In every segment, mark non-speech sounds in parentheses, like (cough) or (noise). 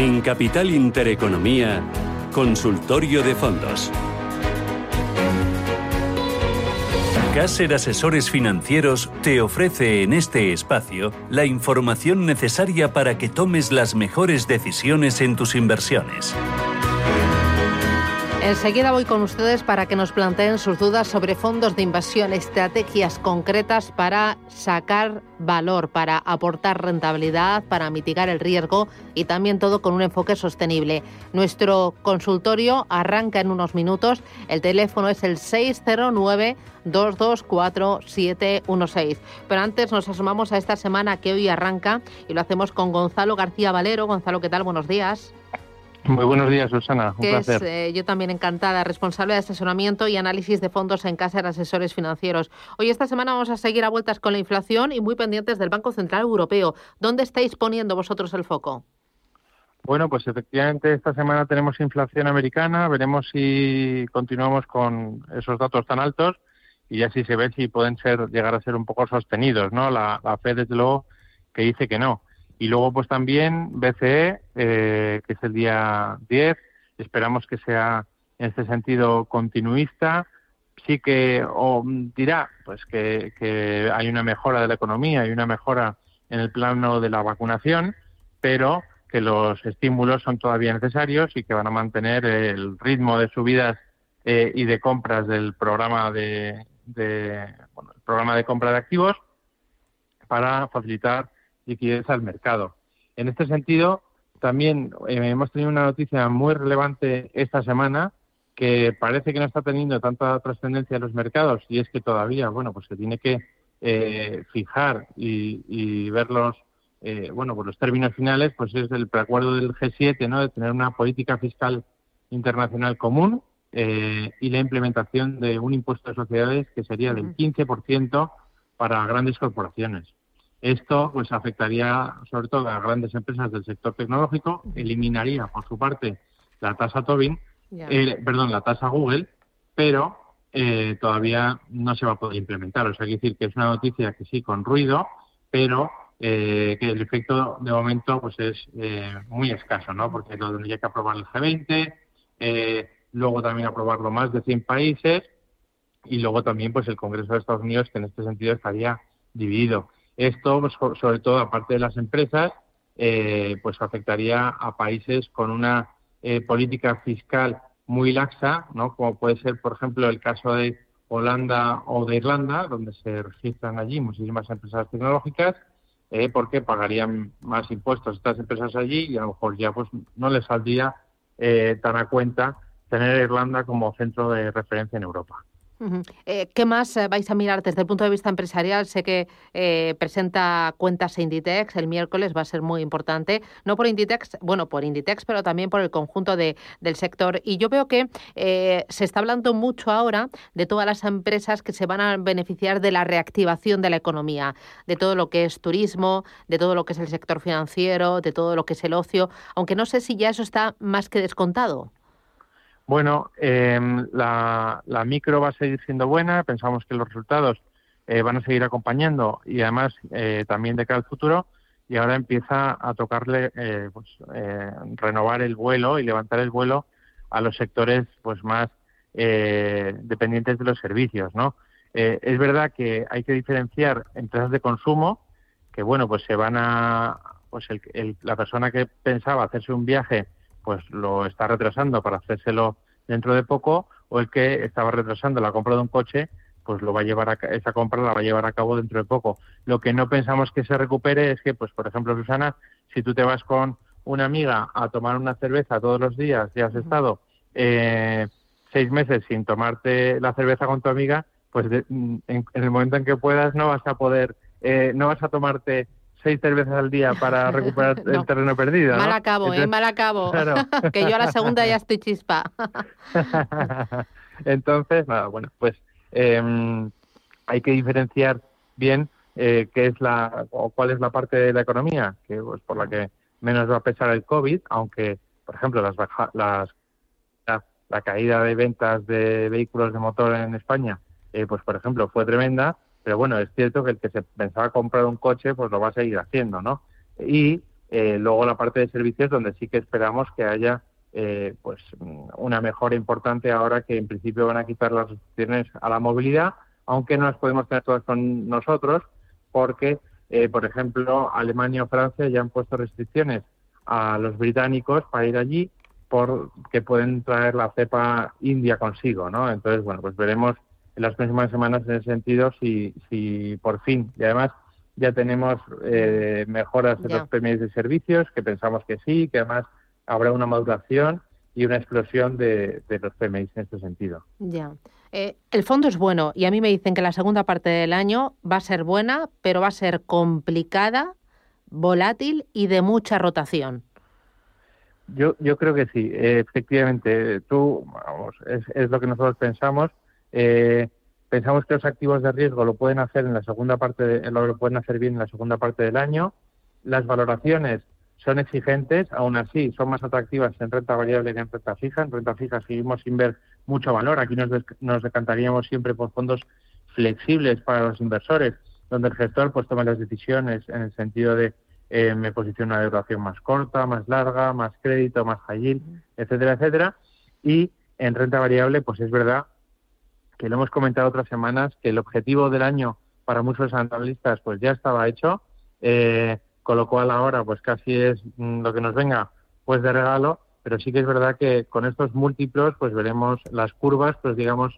En Capital Intereconomía, Consultorio de Fondos. Caser Asesores Financieros te ofrece en este espacio la información necesaria para que tomes las mejores decisiones en tus inversiones. Enseguida voy con ustedes para que nos planteen sus dudas sobre fondos de inversión, estrategias concretas para sacar valor, para aportar rentabilidad, para mitigar el riesgo y también todo con un enfoque sostenible. Nuestro consultorio arranca en unos minutos. El teléfono es el 609 224 Pero antes nos asomamos a esta semana que hoy arranca y lo hacemos con Gonzalo García Valero. Gonzalo, ¿qué tal? Buenos días. Muy buenos días, Susana. Un placer. Eh, yo también encantada, responsable de asesoramiento y análisis de fondos en casa de asesores financieros. Hoy, esta semana, vamos a seguir a vueltas con la inflación y muy pendientes del Banco Central Europeo. ¿Dónde estáis poniendo vosotros el foco? Bueno, pues efectivamente esta semana tenemos inflación americana. Veremos si continuamos con esos datos tan altos y así se ve si pueden ser llegar a ser un poco sostenidos, ¿no? La, la Fed, desde luego, que dice que no. Y luego, pues también BCE, eh, que es el día 10, esperamos que sea en este sentido continuista. Sí que dirá pues que, que hay una mejora de la economía, hay una mejora en el plano de la vacunación, pero que los estímulos son todavía necesarios y que van a mantener el ritmo de subidas eh, y de compras del programa de, de bueno, el programa de compra de activos para facilitar liquidez al mercado. En este sentido, también eh, hemos tenido una noticia muy relevante esta semana que parece que no está teniendo tanta trascendencia en los mercados y es que todavía, bueno, pues se tiene que eh, fijar y, ver los, eh, bueno, pues los términos finales, pues es el preacuerdo del G7, ¿no? De tener una política fiscal internacional común y la implementación de un impuesto de sociedades que sería del 15% para grandes corporaciones. Esto pues afectaría sobre todo a grandes empresas del sector tecnológico, eliminaría por su parte la tasa Tobin, eh, perdón, la tasa Google, pero eh, todavía no se va a poder implementar. O sea, hay que decir que es una noticia que sí con ruido, pero eh, que el efecto de momento pues es muy escaso, ¿no? Porque lo tendría que aprobar el G20, luego también aprobarlo más de 100 países y luego también pues el Congreso de Estados Unidos que en este sentido estaría dividido. Esto, pues, sobre todo, aparte de las empresas, eh, pues afectaría a países con una eh, política fiscal muy laxa, ¿no? Como puede ser, por ejemplo, el caso de Holanda o de Irlanda, donde se registran allí muchísimas empresas tecnológicas, eh, porque pagarían más impuestos estas empresas allí y a lo mejor ya pues no les saldría tan a cuenta tener Irlanda como centro de referencia en Europa. Eh, ¿Qué más eh, vais a mirar desde el punto de vista empresarial? Sé que eh, presenta cuentas Inditex el miércoles, va a ser muy importante. No por Inditex, bueno, por Inditex, pero también por el conjunto de, del sector. Y yo veo que se está hablando mucho ahora de todas las empresas que se van a beneficiar de la reactivación de la economía, de todo lo que es turismo, de todo lo que es el sector financiero, de todo lo que es el ocio, aunque no sé si ya eso está más que descontado. Bueno, em, la, micro va a seguir siendo buena, pensamos que los resultados eh, van a seguir acompañando y además eh, también de cara al futuro y ahora empieza a tocarle eh, pues, renovar el vuelo y levantar el vuelo a los sectores pues más dependientes de los servicios, ¿no? es verdad que hay que diferenciar empresas de consumo que bueno pues se van a pues la persona que pensaba hacerse un viaje pues lo está retrasando para hacérselo dentro de poco, o el que estaba retrasando la compra de un coche, pues lo va a llevar a, esa compra la va a llevar a cabo dentro de poco. Lo que no pensamos que se recupere es que, pues por ejemplo, Susana, si tú te vas con una amiga a tomar una cerveza todos los días y has estado eh, seis meses sin tomarte la cerveza con tu amiga, pues en, el momento en que puedas no vas a poder, eh, no vas a tomarte seis cervezas al día para (laughs) recuperar el terreno perdido. Mal acabo, ¿eh? Mal acabo. (laughs) que yo a la segunda ya estoy chispa. (laughs) Entonces, nada, bueno, pues em, hay que diferenciar bien eh, qué es la o cuál es la parte de la economía que pues por la que menos va a pesar el COVID, aunque por ejemplo las, las la, caída de ventas de vehículos de motor en España, eh, pues por ejemplo fue tremenda, pero bueno, es cierto que el que se pensaba comprar un coche, pues lo va a seguir haciendo, ¿no? Y Eh, luego la parte de servicios, donde sí que esperamos que haya pues una mejora importante ahora que en principio van a quitar las restricciones a la movilidad, aunque no las podemos tener todas con nosotros, porque, por ejemplo, Alemania o Francia ya han puesto restricciones a los británicos para ir allí por que pueden traer la cepa india consigo, ¿no? Entonces, bueno, pues veremos en las próximas semanas en ese sentido si, si por fin, y además ya tenemos eh, mejoras en los PMI de servicios, que pensamos que sí, que además habrá una maduración y una explosión de, los PMI en este sentido. Ya. Eh, el fondo es bueno y a mí me dicen que la segunda parte del año va a ser buena, pero va a ser complicada, volátil y de mucha rotación. Yo, yo creo que sí, efectivamente. Tú, vamos, es, es, lo que nosotros pensamos. Eh, pensamos que los activos de riesgo lo pueden hacer en la segunda parte, de, lo pueden hacer bien en la segunda parte del año. Las valoraciones son exigentes, aún así son más atractivas en renta variable que en renta fija. En renta fija seguimos sin ver mucho valor. Aquí nos, decantaríamos siempre por fondos flexibles para los inversores, donde el gestor pues toma las decisiones en el sentido de eh, me posiciono una duración más corta, más larga, más crédito, más high yield, etcétera, etcétera. Y en renta variable, pues es verdad que lo hemos comentado otras semanas, que el objetivo del año para muchos analistas pues ya estaba hecho, eh, con lo cual ahora pues casi es mm, lo que nos venga pues de regalo, pero sí que es verdad que con estos múltiplos pues veremos las curvas pues digamos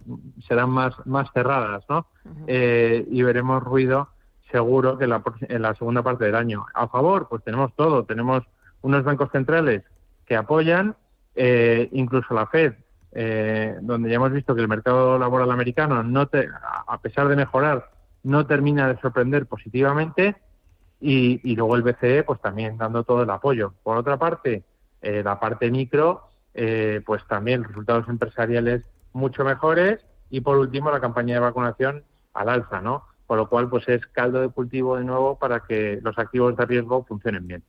serán más más cerradas, ¿no? eh, y veremos ruido seguro que en la segunda parte del año. A favor, pues tenemos todo. Tenemos unos bancos centrales que apoyan, eh, incluso la Fed, eh, donde ya hemos visto que el mercado laboral americano, no te, a pesar de mejorar, no termina de sorprender positivamente. Y, luego el BCE, pues también dando todo el apoyo. Por otra parte, eh, la parte micro, pues también resultados empresariales mucho mejores. Y por último, la campaña de vacunación al alza, ¿no? con lo cual pues es caldo de cultivo de nuevo para que los activos de riesgo funcionen bien.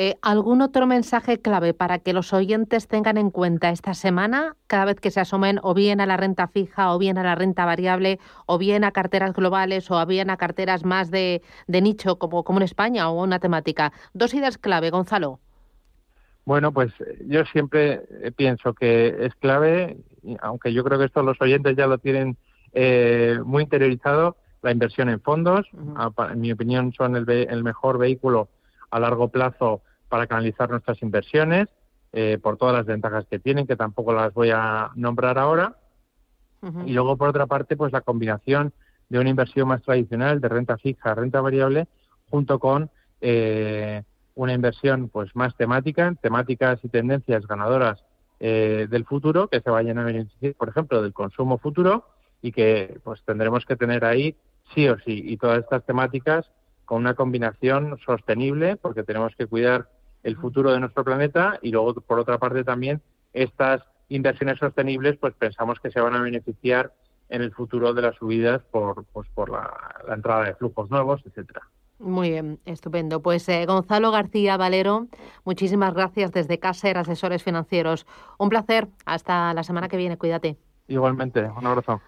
Eh, ¿Algún otro mensaje clave para que los oyentes tengan en cuenta esta semana, cada vez que se asomen o bien a la renta fija, o bien a la renta variable, o bien a carteras globales, o bien a carteras más de, nicho, como, como en España, o una temática? Dos ideas clave, Gonzalo. Bueno, pues yo siempre pienso que es clave, aunque yo creo que esto los oyentes ya lo tienen eh, muy interiorizado la inversión en fondos. En mi opinión, son el, mejor vehículo a largo plazo para canalizar nuestras inversiones, eh, por todas las ventajas que tienen, que tampoco las voy a nombrar ahora. Y luego, por otra parte, pues la combinación de una inversión más tradicional de renta fija, renta variable, junto con eh, una inversión pues más temática, temáticas y tendencias ganadoras eh, del futuro que se vayan a beneficiar, por ejemplo, del consumo futuro y que pues tendremos que tener ahí sí o sí y todas estas temáticas con una combinación sostenible porque tenemos que cuidar el futuro de nuestro planeta y luego por otra parte también estas inversiones sostenibles pues pensamos que se van a beneficiar en el futuro de las subidas por pues por la, entrada de flujos nuevos etcétera muy bien, estupendo. Pues eh, Gonzalo García Valero, muchísimas gracias desde Caser Asesores Financieros. Un placer. Hasta la semana que viene. Cuídate. Igualmente, un abrazo.